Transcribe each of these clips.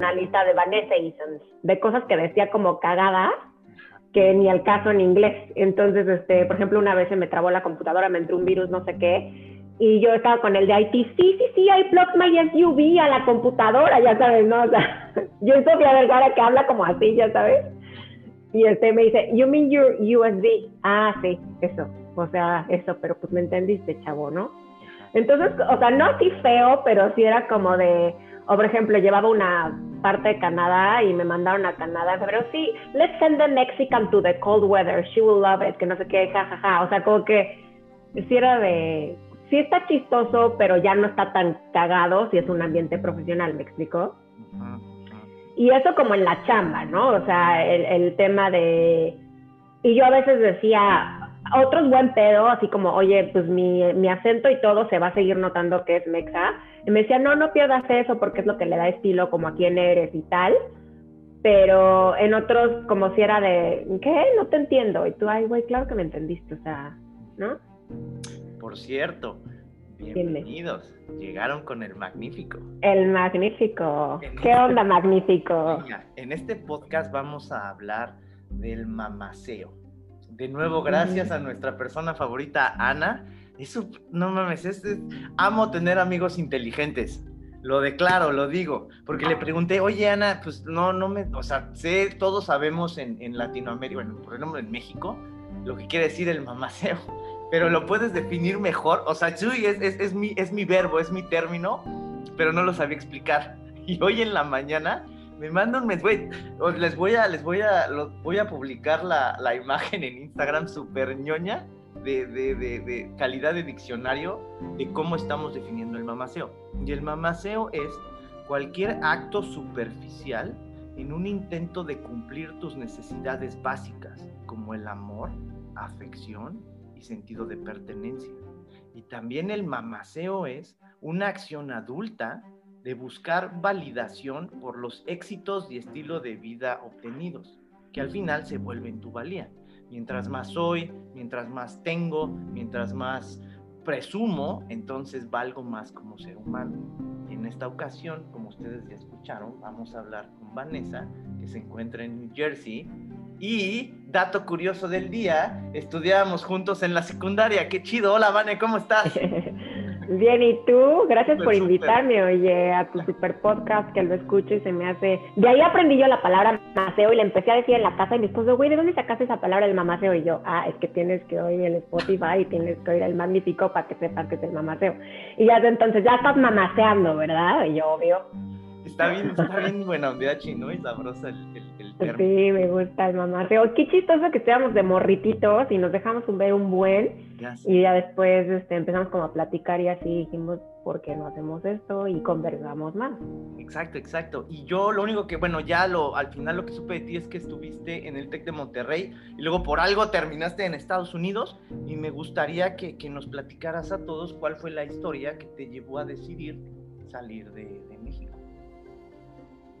una lista de Vanessa de cosas que decía como cagadas que ni al caso en inglés. Entonces, este, por ejemplo, una vez se me trabó la computadora, me entró un virus, no sé qué, y yo estaba con el de IT, sí, sí, sí, I plugged my SUV a la computadora, ya sabes, ¿no? O sea, yo soy Sofía Vergara que habla como así, ya sabes. Y este me dice, you mean your USB? Ah, sí, eso, o sea, eso, pero pues me entendiste, chavo, ¿no? Entonces, o sea, no así feo, pero sí era como de, o por ejemplo, llevaba una parte de Canadá y me mandaron a Canadá en febrero, sí, let's send the Mexican to the cold weather, she will love it, que no sé qué, jajaja, ja, ja. o sea, como que sí era de, sí está chistoso, pero ya no está tan cagado si es un ambiente profesional, ¿me explico? Y eso como en la chamba, ¿no? O sea, el tema de, y yo a veces decía, otros buen pedo, así como, oye, pues mi, mi, acento y todo se va a seguir notando que es mexa. Y me decía, no, no pierdas eso porque es lo que le da estilo como a quién eres y tal. Pero en otros, como si era de, ¿qué? No te entiendo. Y tú, ay, güey, claro que me entendiste, o sea, ¿no? Por cierto, bienvenidos. Llegaron con el magnífico. El magnífico. ¿Qué onda, magnífico? En este podcast vamos a hablar del mamaceo de nuevo, gracias a nuestra persona favorita, Ana. Eso, no mames, es, amo tener amigos inteligentes. Lo declaro, lo digo, porque le pregunté, oye Ana, pues no, no me, o sea, sé, todos sabemos en, en Latinoamérica, bueno, por ejemplo en México, lo que quiere decir el mamaceo, pero lo puedes definir mejor, o sea, chuy, es, es, es, mi, es mi verbo, es mi término, pero no lo sabía explicar. Y hoy en la mañana me mandan un mensaje, les voy a, les voy a, voy a publicar la, la, imagen en Instagram super ñoña de, de, de, calidad de diccionario de cómo estamos definiendo el mamaceo. Y el mamaceo es cualquier acto superficial en un intento de cumplir tus necesidades básicas, como el amor, afección y sentido de pertenencia. Y también el mamaceo es una acción adulta de buscar validación por los éxitos y estilo de vida obtenidos, que al final se vuelven tu valía. Mientras más soy, mientras más tengo, mientras más presumo, entonces valgo más como ser humano. en esta ocasión, como ustedes ya escucharon, vamos a hablar con Vanessa, que se encuentra en New Jersey. Y, dato curioso del día, estudiábamos juntos en la secundaria. ¡Qué chido! Hola, Vane, ¿cómo estás? Bien, ¿y tú? Gracias por invitarme, oye, a tu super podcast que lo escucho y se me hace... De ahí aprendí yo la palabra mamaceo y le empecé a decir en la casa y mi esposo, güey, ¿de dónde sacaste esa palabra el mamaceo? Y yo, ah, es que tienes que oír el Spotify y tienes que oír el magnífico para que sepas que es el mamaceo. Y ya entonces ya estás mamaceando, ¿verdad? Y yo, obvio. Está bien, está bien buena onda chino y sabrosa el, el, el Sí, me gusta el mamaceo. Qué chistoso que estábamos de morrititos y nos dejamos un ver un buen. Y ya después este, empezamos como a platicar y así dijimos, ¿por qué no hacemos esto? Y conversamos más. Exacto, exacto. Y yo lo único que, bueno, ya lo, al final lo que supe de ti es que estuviste en el TEC de Monterrey y luego por algo terminaste en Estados Unidos y me gustaría que, que nos platicaras a todos cuál fue la historia que te llevó a decidir salir de, de México.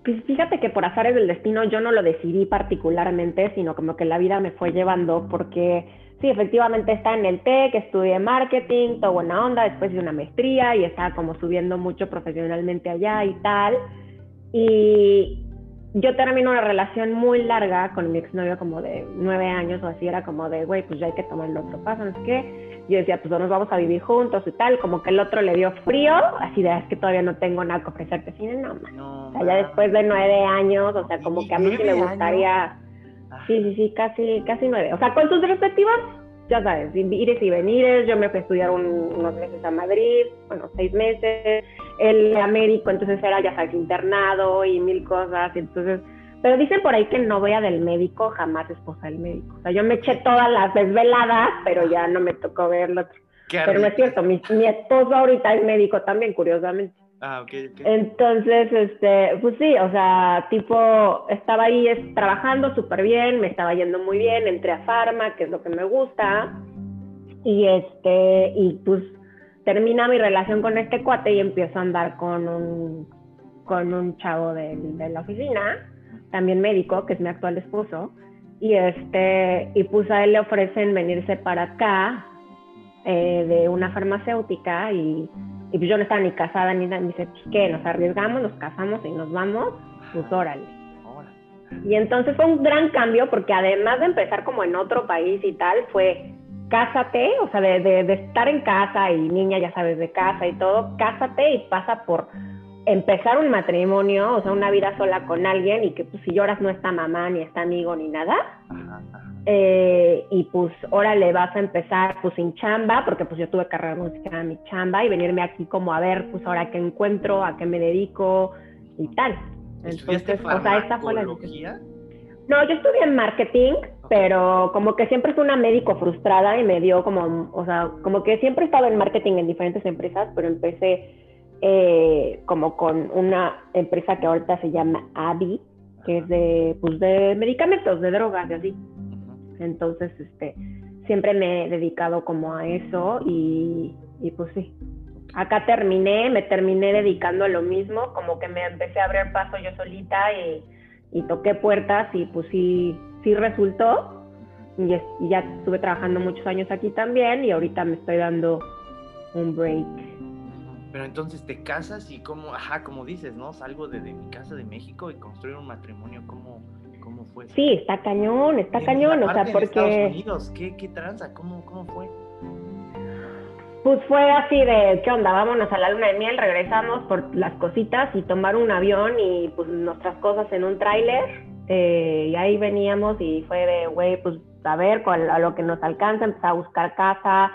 Pues fíjate que por azares del destino yo no lo decidí particularmente, sino como que la vida me fue llevando porque sí, efectivamente está en el TEC, estudié marketing, todo buena onda, después de una maestría y estaba como subiendo mucho profesionalmente allá y tal. Y yo terminé una relación muy larga con mi exnovio como de nueve años o así, era como de, güey, pues ya hay que tomar el otro paso, no sé qué yo decía, pues nos vamos a vivir juntos y tal, como que el otro le dio frío, así de, es que todavía no tengo nada que ofrecerte, así no, no o sea, ya después de nueve años, o sea, como que a mí sí me gustaría. Sí, sí, sí, casi, casi nueve, o sea, con sus respectivas, ya sabes, ires y venires, yo me fui a estudiar unos meses a Madrid, bueno, seis meses, el Américo, entonces era, ya sabes, internado y mil cosas, y entonces pero dicen por ahí que novia del médico jamás esposa del médico. O sea, yo me eché todas las desveladas, pero ya no me tocó verlo. Pero no es cierto, mi, mi esposo ahorita es médico también, curiosamente. Ah, ok, Entonces, este, pues sí, o sea, tipo, estaba ahí trabajando súper bien, me estaba yendo muy bien, entré a Pharma, que es lo que me gusta, y este, y pues termina mi relación con este cuate y empiezo a andar con un, con un chavo de, de la oficina, también médico, que es mi actual esposo, y este, y pues a él le ofrecen venirse para acá eh, de una farmacéutica y, y, pues yo no estaba ni casada ni nada, me dice, pues qué, nos arriesgamos, nos casamos y nos vamos. pues órale. Y entonces fue un gran cambio porque además de empezar como en otro país y tal, fue cásate, o sea, de, de, estar en casa y niña, ya sabes, de casa y todo, cásate y pasa por empezar un matrimonio, o sea, una vida sola con alguien y que pues si lloras no está mamá, ni está amigo, ni nada. Eh, y pues ahora le vas a empezar pues sin chamba, porque pues yo tuve carrera musical en mi chamba y venirme aquí como a ver pues ahora qué encuentro, a qué me dedico y tal. Entonces, o sea, esta fue la No, yo estudié en marketing, pero como que siempre fui una médico frustrada y me dio como, o sea, como que siempre he estado en marketing en diferentes empresas, pero empecé eh, como con una empresa que ahorita se llama ABI, que es de, pues de medicamentos, de drogas y así. Entonces, este, siempre me he dedicado como a eso y, y pues sí, acá terminé, me terminé dedicando a lo mismo, como que me empecé a abrir paso yo solita y, toqué puertas y pues sí, sí resultó. Y, ya estuve trabajando muchos años aquí también y ahorita me estoy dando un break. Pero entonces te casas y como, ajá, como dices, ¿no? Salgo de, mi casa de México y construir un matrimonio, ¿cómo, cómo fue? Sí, está cañón, está cañón, o sea, porque... Estados Unidos, ¿qué, qué tranza? ¿Cómo, ¿Cómo fue? Pues fue así de, ¿qué onda? Vámonos a la luna de miel, regresamos por las cositas y tomar un avión y pues nuestras cosas en un tráiler. Eh, y ahí veníamos y fue de, güey, pues a ver, a lo que nos alcanza, empezar a buscar casa.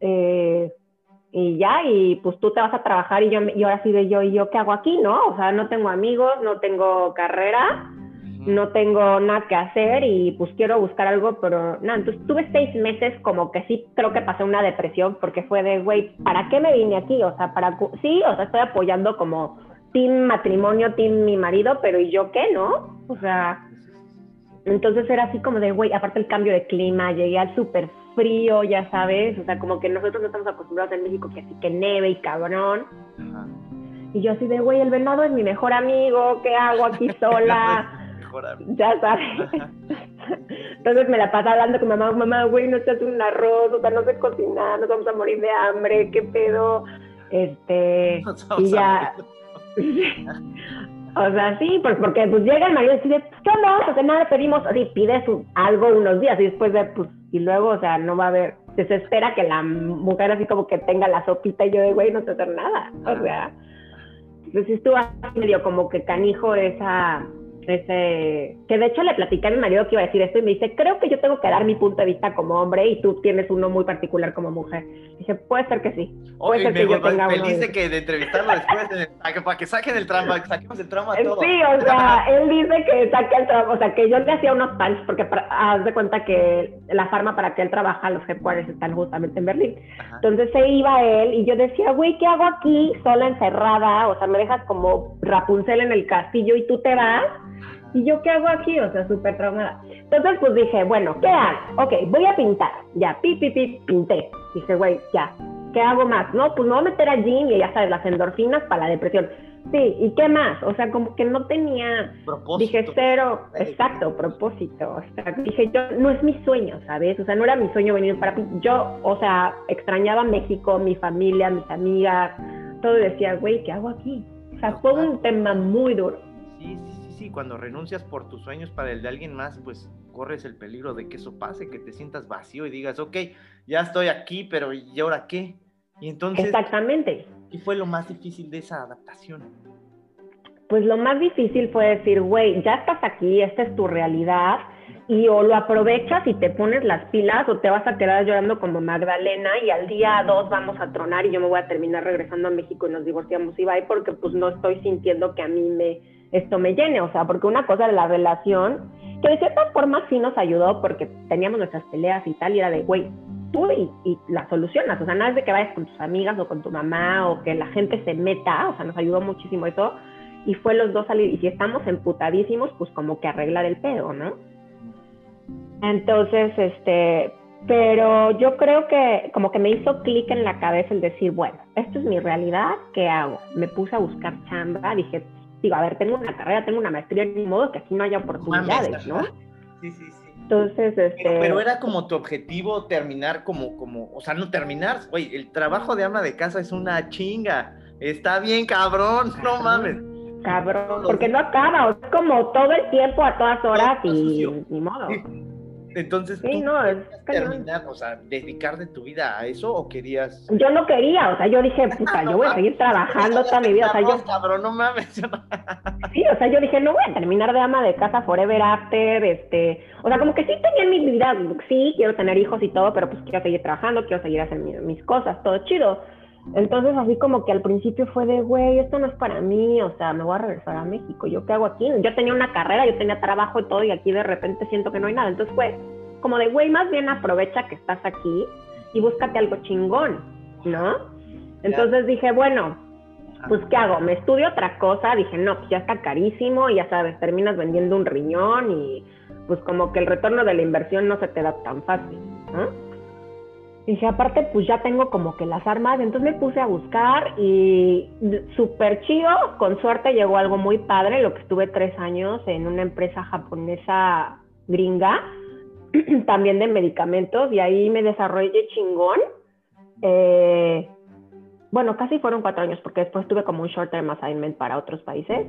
Eh, y ya, y pues tú te vas a trabajar y yo, y ahora sí de yo, ¿y yo qué hago aquí, no? O sea, no tengo amigos, no tengo carrera no tengo nada que hacer y pues quiero buscar algo, pero no, entonces tuve seis meses como que sí creo que pasé una depresión porque fue de, güey, ¿para qué me vine aquí? O sea, para, sí, o sea, estoy apoyando como team matrimonio, team mi marido, pero ¿y yo qué, no? O sea, entonces era así como de, güey, aparte el cambio de clima, llegué al súper frío, ya sabes, o sea, como que nosotros no estamos acostumbrados en México que así que neve y cabrón. Y yo así de, güey, el venado es mi mejor amigo, ¿qué hago aquí sola? Ya sabes. Entonces me la pasa hablando con mamá, mamá, güey, no estás un arroz, o sea, no sé cocinar, nos vamos a morir de hambre, qué pedo. Este, y ya. o sea, sí, pues porque pues llega el marido y dice, ¿qué onda? O sea, nada, pedimos, así, pides algo unos días y después de, pues, y luego, o sea, no va a haber, se espera que la mujer así como que tenga la sopita y yo de, güey, no sé hacer nada. O sea, entonces estuvo medio como que canijo esa ese, que de hecho le platicé a mi marido que iba a decir esto y me dice, creo que yo tengo que dar mi punto de vista como hombre y tú tienes uno muy particular como mujer. dije, puede ser que sí. Puede ser que yo tenga feliz de que de entrevistarlo después, para que saquen el trama, saquemos el trama todo. Sí, o sea, él dice que saque el trama, o sea, que yo le hacía unos punch porque haz de cuenta que la farma para que él trabaja, los headquarters están justamente en Berlín. Entonces se iba él y yo decía, güey, ¿qué hago aquí sola encerrada? O sea, me dejas como Rapunzel en el castillo y tú te vas ¿Y yo qué hago aquí? O sea, súper traumada. Entonces, pues dije, bueno, ¿qué hago? Ok, voy a pintar. Ya, pi, pi, pi, pinté. Dije, güey, ya. ¿Qué hago más? No, pues me voy a meter al gym y ya sabes, las endorfinas para la depresión. Sí, ¿y qué más? O sea, como que no tenía. Propósito. Dije, cero, exacto, propósito. O sea, dije, yo, no es mi sueño, ¿sabes? O sea, no era mi sueño venir para. Yo, o sea, extrañaba México, mi familia, mis amigas, todo. Y decía, güey, ¿qué hago aquí? O sea, fue un tema muy duro. Sí, sí, y cuando renuncias por tus sueños para el de alguien más, pues corres el peligro de que eso pase, que te sientas vacío y digas, ok, ya estoy aquí, pero ¿y ahora qué? Y entonces... Exactamente. ¿Qué fue lo más difícil de esa adaptación? Pues lo más difícil fue decir, güey, ya estás aquí, esta es tu realidad, y o lo aprovechas y te pones las pilas o te vas a quedar llorando como Magdalena y al día dos vamos a tronar y yo me voy a terminar regresando a México y nos divorciamos y bye porque pues no estoy sintiendo que a mí me esto me llene, o sea, porque una cosa de la relación, que de cierta forma sí nos ayudó porque teníamos nuestras peleas y tal, y era de, güey, tú y, y la solucionas, o sea, nada es de que vayas con tus amigas o con tu mamá o que la gente se meta, o sea, nos ayudó muchísimo eso, y fue los dos salir, y si estamos emputadísimos, pues como que arreglar el pedo, ¿no? Entonces, este, pero yo creo que como que me hizo clic en la cabeza el decir, bueno, esto es mi realidad, ¿qué hago? Me puse a buscar chamba, dije, digo, a ver, tengo una carrera, tengo una maestría, ni modo que aquí no haya oportunidades, ¿no? Sí, sí, sí. Entonces, este... Pero, era como tu objetivo terminar como, como, o sea, no terminar, oye, el trabajo de ama de casa es una chinga, está bien cabrón, no mames. cabrón, porque no acaba, es como todo el tiempo a todas horas y ni modo. Entonces, sí, no, es terminar, o sea, dedicar de tu vida a eso o querías? Yo no quería, o sea, yo dije, puta, yo voy a seguir trabajando toda mi vida, o sea, yo... Cabrón, no mames. sí, o sea, yo dije, no voy a terminar de ama de casa forever after, este, o sea, como que sí tenía en mi vida, sí, quiero tener hijos y todo, pero pues quiero seguir trabajando, quiero seguir haciendo mis cosas, todo chido. Entonces, así como que al principio fue de, güey, esto no es para mí, o sea, me voy a regresar a México, ¿yo qué hago aquí? Yo tenía una carrera, yo tenía trabajo y todo, y aquí de repente siento que no hay nada. Entonces fue como de, güey, más bien aprovecha que estás aquí y búscate algo chingón, ¿no? Entonces dije, bueno, pues ¿qué hago? ¿Me estudio otra cosa? Dije, no, pues ya está carísimo, y ya sabes, terminas vendiendo un riñón y pues como que el retorno de la inversión no se te da tan fácil, ¿no? Dije, aparte, pues ya tengo como que las armas, entonces me puse a buscar y súper chido, con suerte llegó algo muy padre, lo que estuve tres años en una empresa japonesa gringa, también de medicamentos, y ahí me desarrollé chingón. Eh, bueno, casi fueron cuatro años, porque después tuve como un short term assignment para otros países.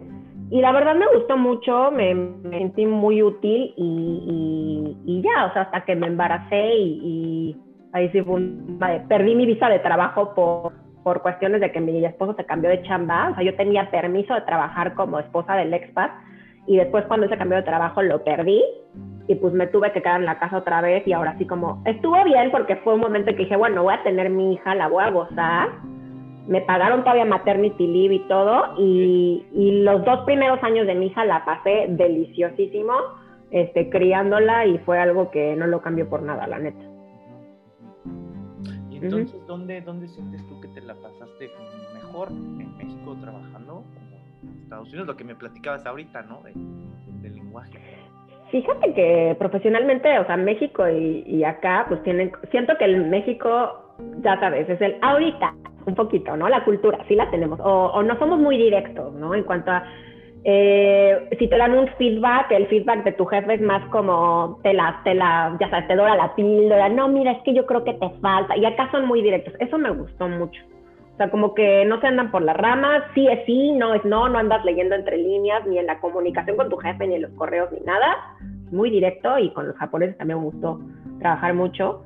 Y la verdad me gustó mucho, me, sentí muy útil y, y, ya, o sea, hasta que me embaracé y ahí sí fue un, perdí mi visa de trabajo por, por cuestiones de que mi esposo se cambió de chamba, o sea, yo tenía permiso de trabajar como esposa del expat y después cuando se cambió de trabajo lo perdí y pues me tuve que quedar en la casa otra vez y ahora sí como estuvo bien porque fue un momento que dije, bueno, voy a tener mi hija, la voy a gozar. Me pagaron todavía maternity leave y todo y, y los dos primeros años de mi hija la pasé deliciosísimo, este, criándola y fue algo que no lo cambió por nada, la neta. Entonces, ¿dónde, ¿dónde sientes tú que te la pasaste mejor? ¿En México trabajando como en Estados Unidos? Lo que me platicabas ahorita, ¿no? del lenguaje. Fíjate que profesionalmente, o sea, México y, acá, pues tienen, siento que el México, ya sabes, es el ahorita, un poquito, ¿no? La cultura, sí la tenemos, o, o no somos muy directos, ¿no? En cuanto a eh, si te dan un feedback, el feedback de tu jefe es más como te la, te la, ya sabes, te dora la píldora, no, mira, es que yo creo que te falta, y acá son muy directos, eso me gustó mucho. O sea, como que no se andan por las ramas, sí es sí, no es no, no andas leyendo entre líneas, ni en la comunicación con tu jefe, ni en los correos, ni nada. Muy directo y con los japoneses también me gustó trabajar mucho.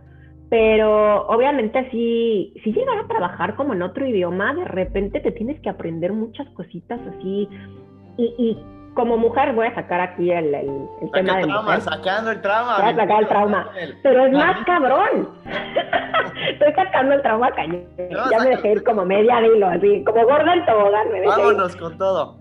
Pero obviamente sí, si llegar a trabajar como en otro idioma, de repente te tienes que aprender muchas cositas así y, como mujer voy a sacar aquí el, el, tema de trauma, sacando el trauma. Voy a sacar el trauma. Pero es más cabrón. Estoy sacando el trauma cañón. ya me dejé ir como media hilo, así, como gorda en tobogán. Vámonos con todo.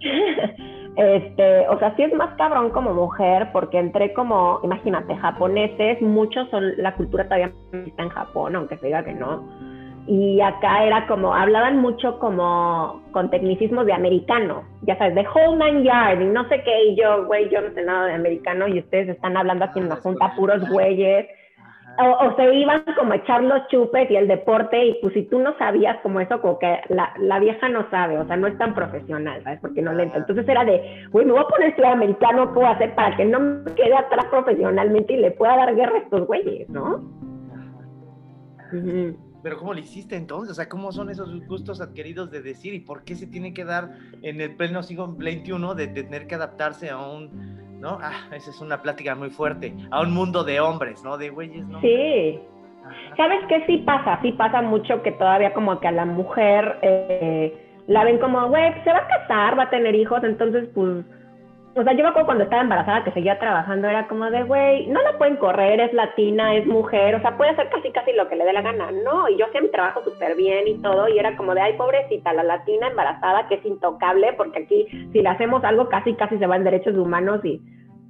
este, o sea, sí es más cabrón como mujer, porque entré como, imagínate, japoneses, muchos son, la cultura todavía está en Japón, aunque se diga que no y acá era como, hablaban mucho como con tecnicismos de americano, ya sabes, de whole nine yard y no sé qué, y yo, güey, yo no sé nada de americano y ustedes están hablando aquí en la junta puros güeyes. O, se iban como a echar los chupes y el deporte y pues si tú no sabías como eso, como que la, la vieja no sabe, o sea, no es tan profesional, ¿sabes? Porque no le Entonces era de, güey, me voy a poner estudiar americano, ¿qué puedo hacer para que no me quede atrás profesionalmente y le pueda dar guerra a estos güeyes, ¿no? Pero ¿cómo lo hiciste entonces? O sea, ¿cómo son esos gustos adquiridos de decir y por qué se tiene que dar en el pleno siglo XXI de tener que adaptarse a un, ¿no? Ah, esa es una plática muy fuerte, a un mundo de hombres, ¿no? De güeyes, ¿no? Sí. ¿Sabes qué sí pasa? Sí pasa mucho que todavía como que a la mujer eh, la ven como, güey, se va a casar, va a tener hijos, entonces pues o sea, yo me acuerdo cuando estaba embarazada que seguía trabajando, era como de, güey, no la pueden correr, es latina, es mujer, o sea, puede hacer casi casi lo que le dé la gana, ¿no? Y yo mi trabajo súper bien y todo, y era como de, ay, pobrecita, la latina embarazada que es intocable, porque aquí si le hacemos algo casi casi se va en derechos humanos y...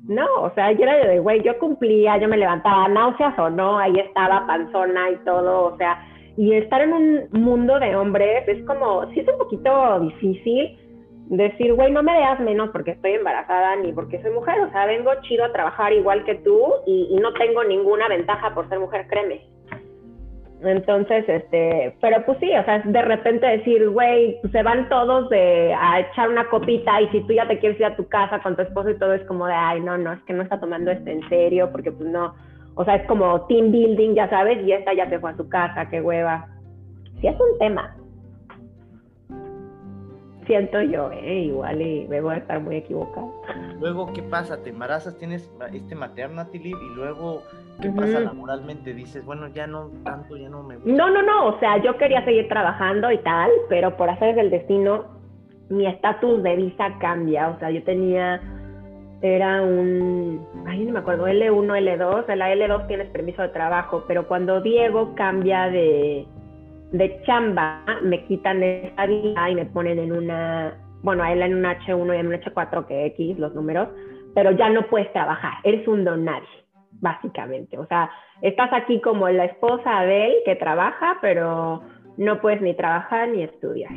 No, o sea, yo era de, güey, yo cumplía, yo me levantaba, náuseas o no, ahí estaba panzona y todo, o sea, y estar en un mundo de hombres es como, sí es un poquito difícil, decir, güey, no me veas menos porque estoy embarazada ni porque soy mujer, o sea, vengo chido a trabajar igual que tú y, no tengo ninguna ventaja por ser mujer, créeme. Entonces, este, pero pues sí, o sea, de repente decir, güey, pues se van todos de, a echar una copita y si tú ya te quieres ir a tu casa con tu esposo y todo es como de, ay, no, no, es que no está tomando esto en serio porque pues no, o sea, es como team building, ya sabes, y esta ya se fue a su casa, qué hueva. Sí, es un tema siento yo, ¿eh? igual y me voy a estar muy equivocada. Luego, ¿qué pasa? ¿Te embarazas? ¿Tienes este maternity leave? Y luego, ¿qué pasa laboralmente? Dices, bueno, ya no tanto, ya no me gusta. No, no, no, o sea, yo quería seguir trabajando y tal, pero por hacer el destino, mi estatus de visa cambia. O sea, yo tenía, era un, ay, no me acuerdo, L1, L2, en la L2 tienes permiso de trabajo, pero cuando Diego cambia de de chamba me quitan esa vida y me ponen en una, bueno, a él en un H1 y en un H4 que X, los números, pero ya no puedes trabajar, eres un don nadie, básicamente. O sea, estás aquí como la esposa de él que trabaja, pero no puedes ni trabajar ni estudiar.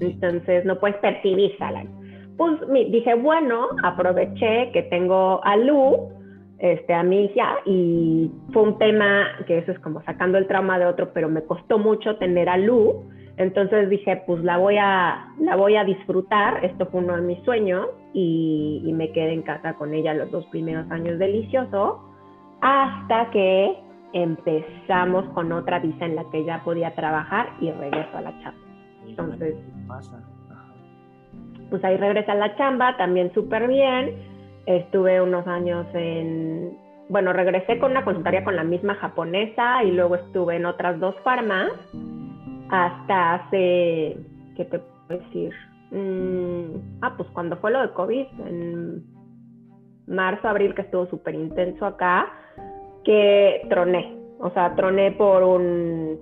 Entonces no puedes percibir salario. Pues dije, bueno, aproveché que tengo a Lu, este, a ya, y fue un tema que eso es como sacando el trauma de otro, pero me costó mucho tener a Lu, entonces dije, pues la voy a, la voy a disfrutar, esto fue uno de mis sueños, y, y me quedé en casa con ella los dos primeros años delicioso, hasta que empezamos con otra visa en la que ya podía trabajar y regreso a la chamba. Entonces, pues ahí regresé a la chamba, también súper bien Estuve unos años en, bueno, regresé con una consultoría con la misma japonesa y luego estuve en otras dos farmas hasta hace, ¿qué te puedo decir? Mm, ah, pues cuando fue lo de COVID, en marzo, abril, que estuvo súper intenso acá, que troné. O sea, troné por un,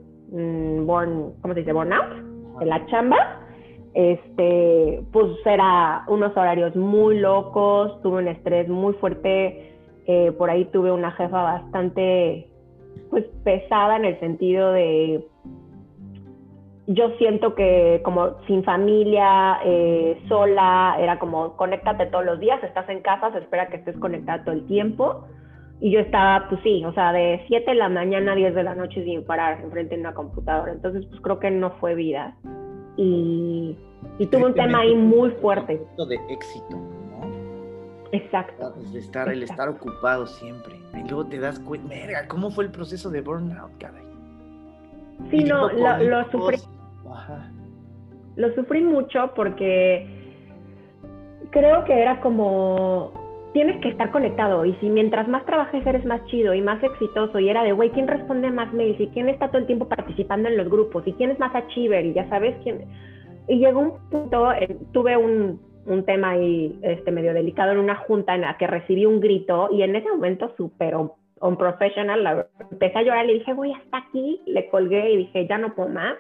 ¿cómo se dice? Burnout de la chamba este, pues era unos horarios muy locos, tuve un estrés muy fuerte, eh, por ahí tuve una jefa bastante pues pesada en el sentido de yo siento que como sin familia, eh, sola, era como conéctate todos los días, estás en casa, se espera que estés conectada todo el tiempo. Y yo estaba, pues sí, o sea, de 7 de la mañana a 10 de la noche sin parar enfrente de una computadora. Entonces, pues creo que no fue vida y, y tuvo un tema ahí muy fuerte. De éxito, ¿no? Exacto. El estar, el estar ocupado siempre. Y luego te das cuenta, ¿cómo fue el proceso de burnout, caray? Sí, no, lo, lo sufrí. Lo sufrí mucho porque creo que era como tienes que estar conectado y si mientras más trabajes eres más chido y más exitoso y era de, güey, ¿quién responde más mails y quién está todo el tiempo participando en los grupos y quién es más achiever y ya sabes quién. Y llegó un punto, eh, tuve un, un, tema ahí este, medio delicado en una junta en la que recibí un grito y en ese momento súper un professional, empecé a llorar, le dije, voy hasta aquí, le colgué y dije, ya no puedo más.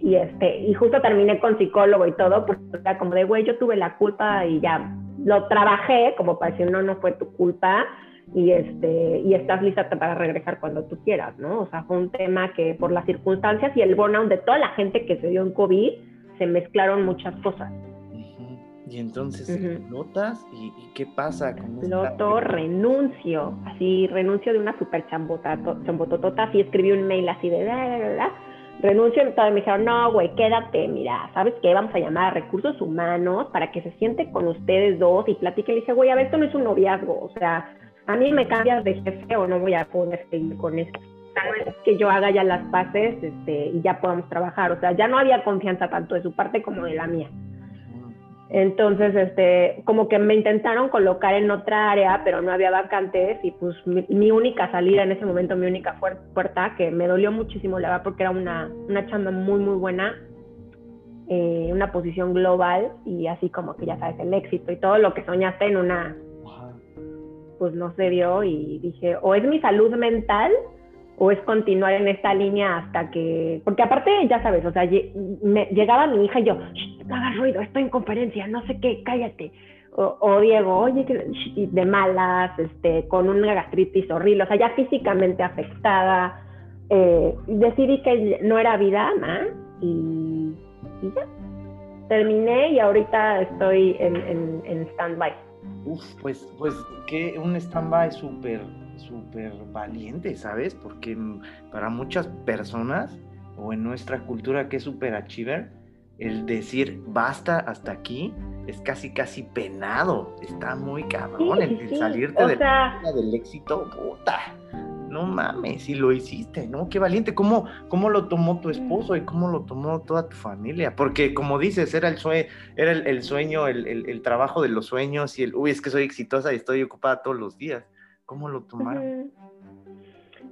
Y, este, y justo terminé con psicólogo y todo, porque era como de, güey, yo tuve la culpa y ya lo trabajé como para decir, no, no fue tu culpa y, este, y estás lista para regresar cuando tú quieras, ¿no? O sea, fue un tema que por las circunstancias y el burnout de toda la gente que se dio en COVID, se mezclaron muchas cosas. Y entonces notas y, qué pasa con Loto, renuncio, así renuncio de una super chambototota, así escribí un mail así de renuncio, y me dijeron, no, güey, quédate, mira, ¿sabes qué? Vamos a llamar a recursos humanos para que se siente con ustedes dos y platique. Le dije, güey, a ver, esto no es un noviazgo, o sea, a mí me cambias de jefe o no voy a poder seguir con esto. Que yo haga ya las paces este, y ya podamos trabajar. O sea, ya no había confianza tanto de su parte como de la mía. Entonces, este, como que me intentaron colocar en otra área, pero no había vacantes y pues mi, única salida en ese momento, mi única puerta, que me dolió muchísimo, la verdad, porque era una, una chamba muy, muy buena, eh, una posición global y así como que ya sabes, el éxito y todo lo que soñaste en una, pues no se dio y dije, o es mi salud mental o es continuar en esta línea hasta que, porque aparte ya sabes, o sea, me, llegaba mi hija y yo, no hagas ruido, estoy en conferencia, no sé qué, cállate. O, Diego, oye, de malas, este, con una gastritis horrible, o sea, ya físicamente afectada. Eh, decidí que no era vida más y, ya. Terminé y ahorita estoy en, en, en stand-by. Uf, pues, pues que un stand-by súper súper valiente, ¿sabes? Porque para muchas personas, o en nuestra cultura que es súper achiever, el decir basta hasta aquí es casi casi penado. Está muy cabrón el, salirte de del éxito, puta. no mames, y lo hiciste, ¿no? Qué valiente. ¿Cómo, cómo lo tomó tu esposo y cómo lo tomó toda tu familia? Porque como dices, era el sueño, era el, sueño, el, trabajo de los sueños y el, uy, es que soy exitosa y estoy ocupada todos los días. ¿Cómo lo tomaron?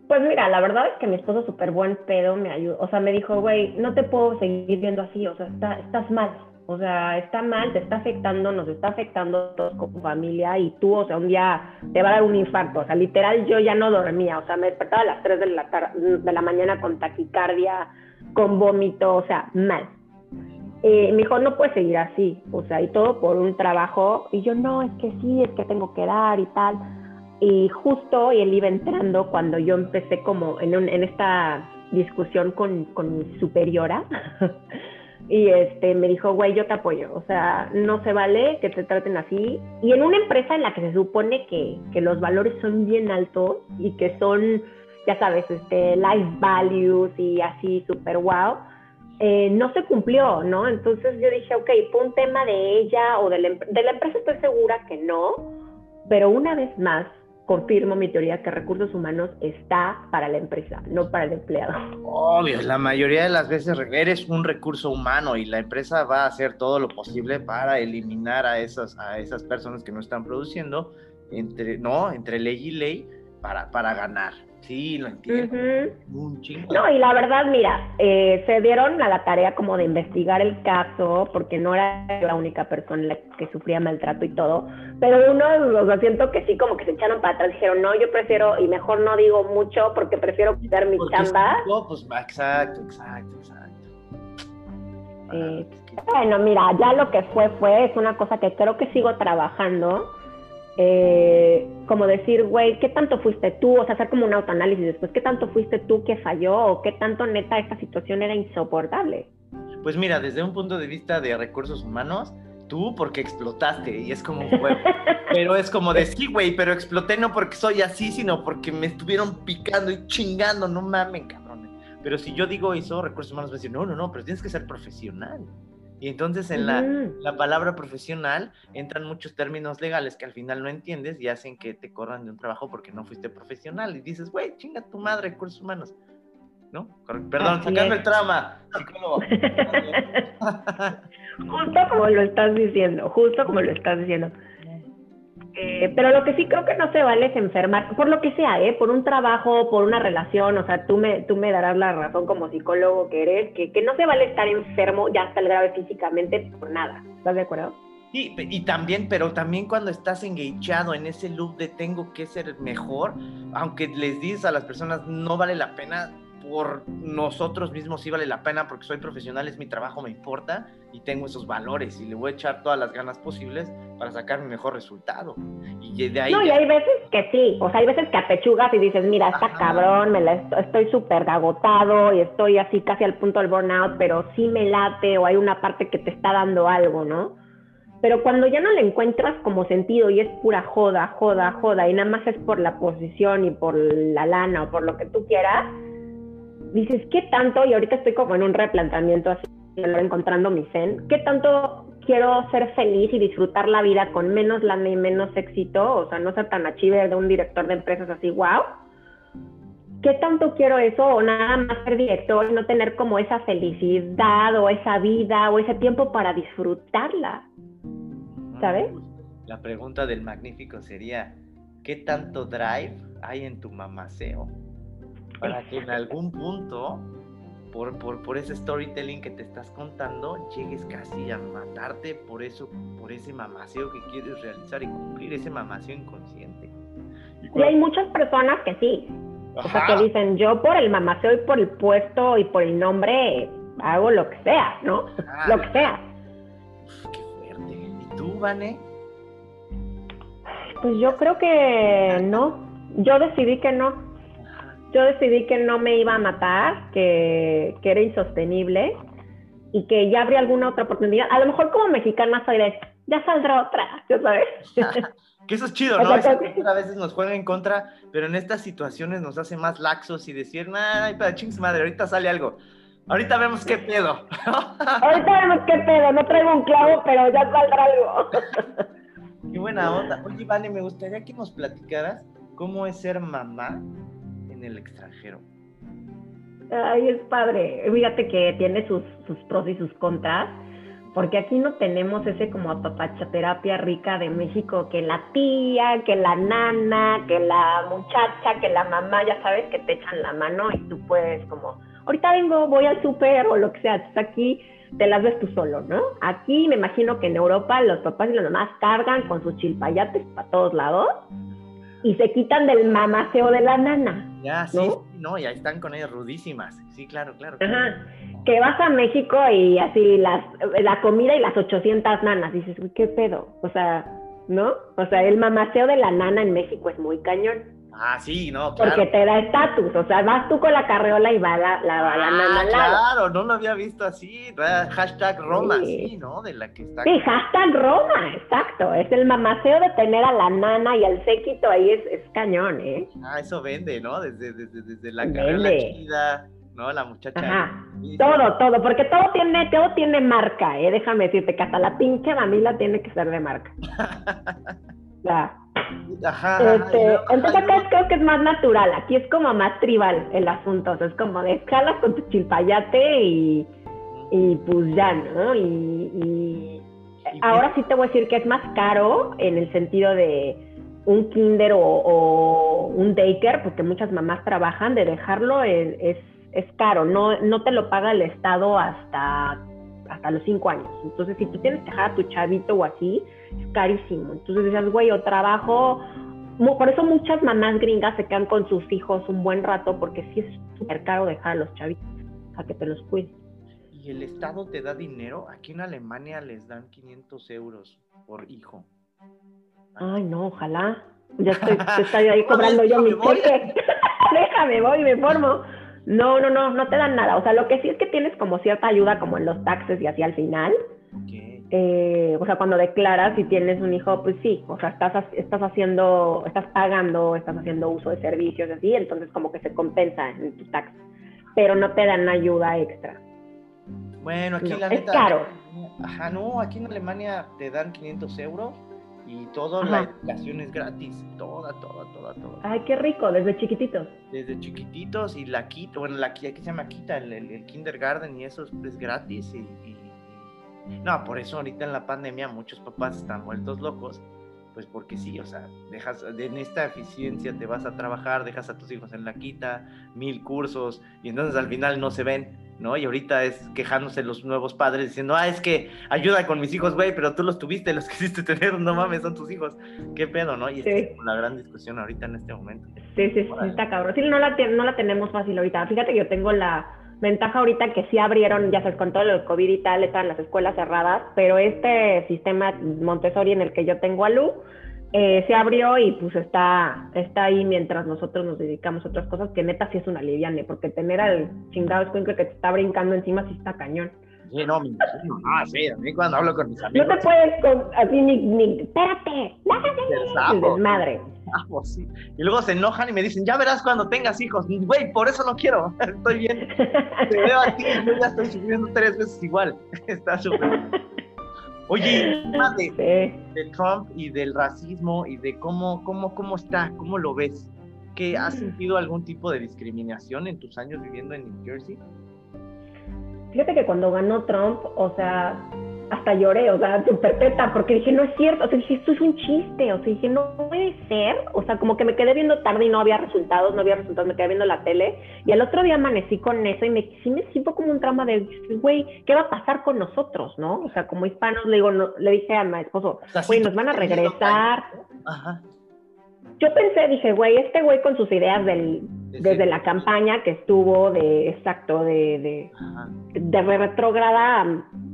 Pues mira, la verdad es que mi esposo súper buen pedo me ayudó, o sea, me dijo, güey, no te puedo seguir viendo así, o sea, estás mal, o sea, está mal, te está afectando, nos está afectando todos como familia y tú, o sea, un día te va a dar un infarto. O sea, literal yo ya no dormía, o sea, me despertaba a las 3 de la, de la mañana con taquicardia, con vómito, o sea, mal. Eh, me dijo, no puedes seguir así, o sea, y todo por un trabajo. Y yo, no, es que sí, es que tengo que dar y tal. Y justo él iba entrando cuando yo empecé como en, en esta discusión con, con mi superiora. y este me dijo, güey, yo te apoyo, o sea, no se vale que te traten así. Y en una empresa en la que se supone que, que los valores son bien altos y que son, ya sabes, este, life values y así súper wow, eh, no se cumplió, ¿no? Entonces yo dije, ok, fue un tema de ella o de la, de la empresa, estoy segura que no, pero una vez más, confirmo mi teoría que recursos humanos está para la empresa, no para el empleado. Obvio, la mayoría de las veces eres un recurso humano y la empresa va a hacer todo lo posible para eliminar a esas, a esas personas que no están produciendo, entre, ¿no? entre ley y ley, para, para ganar. Sí, lo entiendo. Un chingo. No, y la verdad, mira, eh, se dieron a la tarea como de investigar el caso, porque no era la única persona que sufría maltrato y todo, pero uno, o siento que sí, como que se echaron para atrás, dijeron, no, yo prefiero, y mejor no digo mucho, porque prefiero quitar mi chamba. pues, exacto, exacto, exacto. Bueno, mira, ya lo que fue, fue, es una cosa que creo que sigo trabajando eh, como decir, güey, ¿qué tanto fuiste tú? O sea, hacer como un autoanálisis después, ¿qué tanto fuiste tú que falló o qué tanto neta esta situación era insoportable? Pues mira, desde un punto de vista de recursos humanos, tú porque explotaste y es como un juego. pero es como de, sí, güey, pero exploté no porque soy así, sino porque me estuvieron picando y chingando, no mamen, cabrones. Pero si yo digo eso, recursos humanos va a decir, no, no, no, pero tienes que ser profesional. Y entonces en la, la, palabra profesional entran muchos términos legales que al final no entiendes y hacen que te corran de un trabajo porque no fuiste profesional. Y dices, güey, chinga tu madre, recursos humanos. ¿No? Perdón, sacando el trama, psicólogo. justo como lo estás diciendo, justo como lo estás diciendo. Eh, pero lo que sí creo que no se vale es enfermar, por lo que sea, ¿eh? por un trabajo, por una relación, o sea, tú me, tú me darás la razón como psicólogo que eres, que, que no se vale estar enfermo ya hasta el grave físicamente por nada. ¿Estás de acuerdo? Sí, y también, pero también cuando estás engagado en ese loop de tengo que ser mejor, aunque les dices a las personas no vale la pena, por nosotros mismos sí vale la pena porque soy profesional, es mi trabajo, me importa y tengo esos valores y le voy a echar todas las ganas posibles para sacar mi mejor resultado. Y de ahí... No, y hay veces que sí, o sea, hay veces que apechugas y dices, mira, está cabrón, me la estoy súper agotado y estoy así casi al punto del burnout, pero sí me late o hay una parte que te está dando algo, ¿no? Pero cuando ya no le encuentras como sentido y es pura joda, joda, joda, y nada más es por la posición y por la lana o por lo que tú quieras, dices, ¿qué tanto? Y ahorita estoy como en un replanteamiento así, encontrando mi zen, ¿qué tanto quiero ser feliz y disfrutar la vida con menos lana y menos éxito? O sea, no ser tan achiever de un director de empresas así, wow. ¿Qué tanto quiero eso o nada más ser director y no tener como esa felicidad o esa vida o ese tiempo para disfrutarla? ¿Sabes? La pregunta del magnífico sería, ¿qué tanto drive hay en tu mamaceo? Para que en algún punto, por, por, por, ese storytelling que te estás contando, llegues casi a matarte por eso, por ese mamaceo que quieres realizar y cumplir ese mamaceo inconsciente. Y, hay muchas personas que sí. O sea, que dicen, yo por el mamaceo y por el puesto y por el nombre hago lo que sea, ¿no? Ah, lo que sea. qué fuerte. ¿Y tú, Vane? Pues yo creo que no. Yo decidí que no yo decidí que no me iba a matar, que, que, era insostenible y que ya habría alguna otra oportunidad. A lo mejor como mexicana soy de, ya saldrá otra, ¿ya sabes? que eso es chido, ¿no? a veces nos juega en contra, pero en estas situaciones nos hace más laxos y decir, ay, para chings madre, ahorita sale algo. Ahorita vemos qué pedo. ahorita vemos qué pedo, no traigo un clavo, pero ya saldrá algo. qué buena onda. Oye, Vale, me gustaría que nos platicaras cómo es ser mamá el extranjero? Ay, es padre. Fíjate que tiene sus, pros y sus contras, porque aquí no tenemos ese como apapachaterapia rica de México, que la tía, que la nana, que la muchacha, que la mamá, ya sabes, que te echan la mano y tú puedes como, ahorita vengo, voy al súper o lo que sea. Entonces aquí te las ves tú solo, ¿no? Aquí me imagino que en Europa los papás y las mamás cargan con sus chilpayates para todos lados y se quitan del mamaceo de la nana. Ya, sí, ¿no? ya están con ellas rudísimas. Sí, claro, claro. Ajá. Que vas a México y así las, la comida y las 800 nanas. dices, uy, qué pedo. O sea, ¿no? O sea, el mamaceo de la nana en México es muy cañón. Ah, sí, no, claro. Porque te da estatus, o sea, vas tú con la carreola y va la, la, la ah, Claro, no lo había visto así. Hashtag Roma, sí. ¿no? De la que está. Sí, hashtag Roma, exacto. Es el mamaceo de tener a la nana y al séquito ahí es, es cañón, ¿eh? Ah, eso vende, ¿no? Desde, desde, desde la carrera chida, ¿no? La muchacha. Ajá. Todo, todo, porque todo tiene, todo tiene marca, ¿eh? Déjame decirte que hasta la pinche mamila tiene que ser de marca. ya. Ajá, este, entonces acá creo que es más natural, aquí es como más tribal el asunto, es como de escalas con tu chilpayate y, y pues ya, ¿no? Y, ahora sí te voy a decir que es más caro en el sentido de un kinder o, un daycare, porque muchas mamás trabajan, de dejarlo es, es caro, no, no te lo paga el Estado hasta hasta los cinco años. Entonces, si tú tienes que dejar a tu chavito o así, es carísimo. Entonces decías, güey, yo trabajo. Por eso muchas mamás gringas se quedan con sus hijos un buen rato, porque sí es súper caro dejar a los chavitos a que te los cuiden. ¿Y el Estado te da dinero? Aquí en Alemania les dan 500 euros por hijo. Ay, no, ojalá. Ya estoy, estoy ahí cobrando yo mi cheque. Déjame, voy, me formo. No, no, no, no te dan nada. O sea, lo que sí es que tienes como cierta ayuda como en los taxes y así al final. Eh, o sea, cuando declaras si tienes un hijo, pues sí, o sea, estás, estás haciendo, estás pagando, estás haciendo uso de servicios así, entonces como que se compensa en tu tax, pero no te dan ayuda extra. Bueno, aquí la neta, Es caro. Ajá, no, aquí en Alemania te dan 500 euros y toda la educación es gratis, toda, toda, toda, toda. Ay, qué rico, desde chiquititos. Desde chiquititos y la quita, bueno, la aquí se llama quita, el, kindergarten y eso es, gratis y, No, por eso ahorita en la pandemia muchos papás están vueltos locos, pues porque sí, o sea, dejas, en esta eficiencia te vas a trabajar, dejas a tus hijos en la quita, mil cursos, y entonces al final no se ven ¿no? Y ahorita es quejándose los nuevos padres diciendo, ah, es que ayuda con mis hijos, güey, pero tú los tuviste, los quisiste tener, no mames, son tus hijos. ¿Qué pedo, no? Y es la gran discusión ahorita en este momento. Sí, sí, sí, está cabrón. Sí, no la, no la tenemos fácil ahorita. Fíjate que yo tengo la ventaja ahorita que sí abrieron, ya sabes, con todo el COVID y tal, están las escuelas cerradas, pero este sistema Montessori en el que yo tengo a Lu, eh, se abrió y pues está, está ahí mientras nosotros nos dedicamos a otras cosas, que neta sí es una liviane, porque tener al chingado escuincle que te está brincando encima sí está cañón. Sí, no, mi ah, sí, a mí cuando hablo con mis amigos. No te puedes con, así ni, ni, espérate, déjame, desmadre. sí. Y luego se enojan y me dicen, ya verás cuando tengas hijos. Güey, por eso no quiero, estoy bien. Te veo a ti, yo ya estoy sufriendo tres veces igual. está súper. Oye, tema de, Trump y del racismo y de cómo, cómo, cómo está, cómo lo ves. ¿Que has sentido algún tipo de discriminación en tus años viviendo en New Jersey? Fíjate que cuando ganó Trump, o sea, hasta lloré, o sea, súper teta, porque dije, no es cierto, o sea, dije, esto es un chiste, o sea, dije, no o sea, como que me quedé viendo tarde y no había resultados, no había resultados, me quedé viendo la tele, y al otro día amanecí con eso y me, sí me siento como un trama de, güey, ¿qué va a pasar con nosotros, no? O sea, como hispanos, le digo, no, le dije a mi esposo, güey, nos van a regresar. Ajá. Yo pensé, dije, güey, este güey con sus ideas del, desde la campaña que estuvo de, exacto, de, de, de retrograda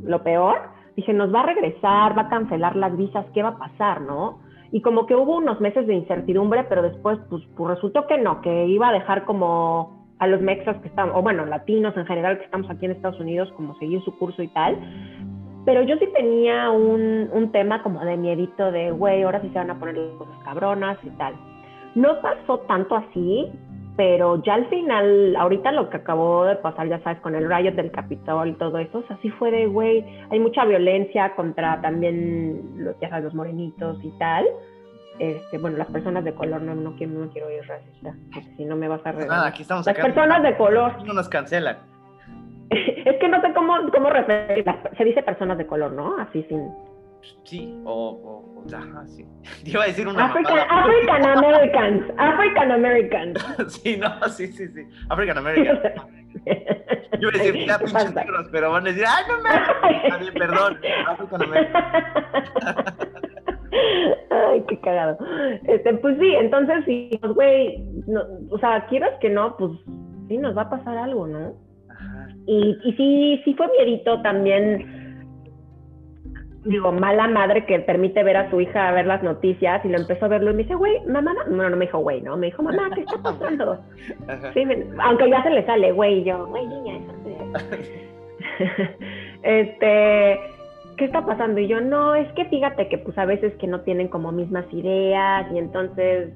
lo peor, dije, nos va a regresar, va a cancelar las visas, ¿qué va a pasar, no? Y como que hubo unos meses de incertidumbre, pero después, pues, pues resultó que no, que iba a dejar como a los mexas que están, o bueno, latinos en general que estamos aquí en Estados Unidos, como seguir su curso y tal. Pero yo sí tenía un, un tema como de miedito de, güey, ahora sí se van a poner las cosas cabronas y tal. No pasó tanto así, pero ya al final, ahorita lo que acabó de pasar, ya sabes, con el riot del Capitol y todo eso, así fue de, güey, hay mucha violencia contra también, los, ya sabes, los morenitos y tal. este, bueno, las personas de color, no, no, quiero, no quiero ir racista, porque si no me vas a regalar. Ah, aquí estamos las personas de color. No nos cancelan. es que no sé cómo, cómo referir, se dice personas de color, ¿no? Así sin... Sí, o, o, o ajá, sí. Iba a decir una African, African Americans, African Americans. sí, no, sí, sí, sí, African Americans. Yo iba a decir, ya pinches negros, pero van a decir, ¡ay, no mames! Perdón, African Americans. Ay, qué cagado. Este, pues sí, entonces sí, pues, güey, no, o sea, quieras que no, pues sí nos va a pasar algo, ¿no? Ajá. Y, y sí, sí fue miedito también, digo, mala madre que permite ver a su hija a ver las noticias y lo empezó a verlo y me dice, güey, mamá, no, no me dijo güey, ¿no? Me dijo, mamá, ¿qué está pasando? Sí, aunque ya se le sale, güey, yo, güey, niña, este ¿qué está pasando? Y yo, no, es que fíjate que pues a veces que no tienen como mismas ideas y entonces...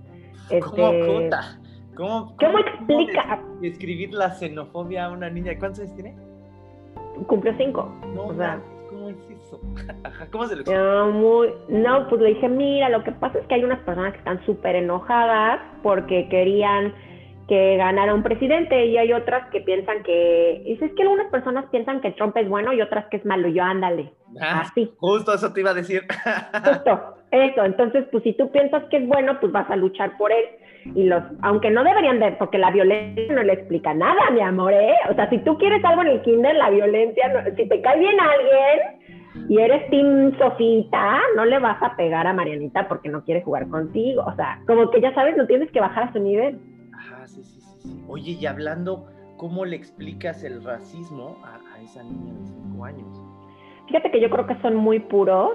Este, ¿Cómo, ¿Cómo, explica? describir la xenofobia a una niña? ¿Cuántos años tiene? Cumplió cinco. No, o sea, ¿cómo es eso? ¿Cómo se lo explica? No, muy, no, pues le dije, mira, lo que pasa es que hay unas personas que están súper enojadas porque querían que ganara un presidente y hay otras que piensan que, y es que algunas personas piensan que Trump es bueno y otras que es malo, yo ándale, ah, así. Justo eso te iba a decir. Justo, eso, entonces pues si tú piensas que es bueno, pues vas a luchar por él. Y los, aunque no deberían de, porque la violencia no le explica nada, mi amor, ¿eh? O sea, si tú quieres algo en el kinder, la violencia, si te cae bien alguien y eres Team Sofita, no le vas a pegar a Marianita porque no quiere jugar contigo. O sea, como que ya sabes, no tienes que bajar a su nivel. sí, sí, sí, Oye, y hablando, ¿cómo le explicas el racismo a, a esa niña de 5 años? Fíjate que yo creo que son muy puros.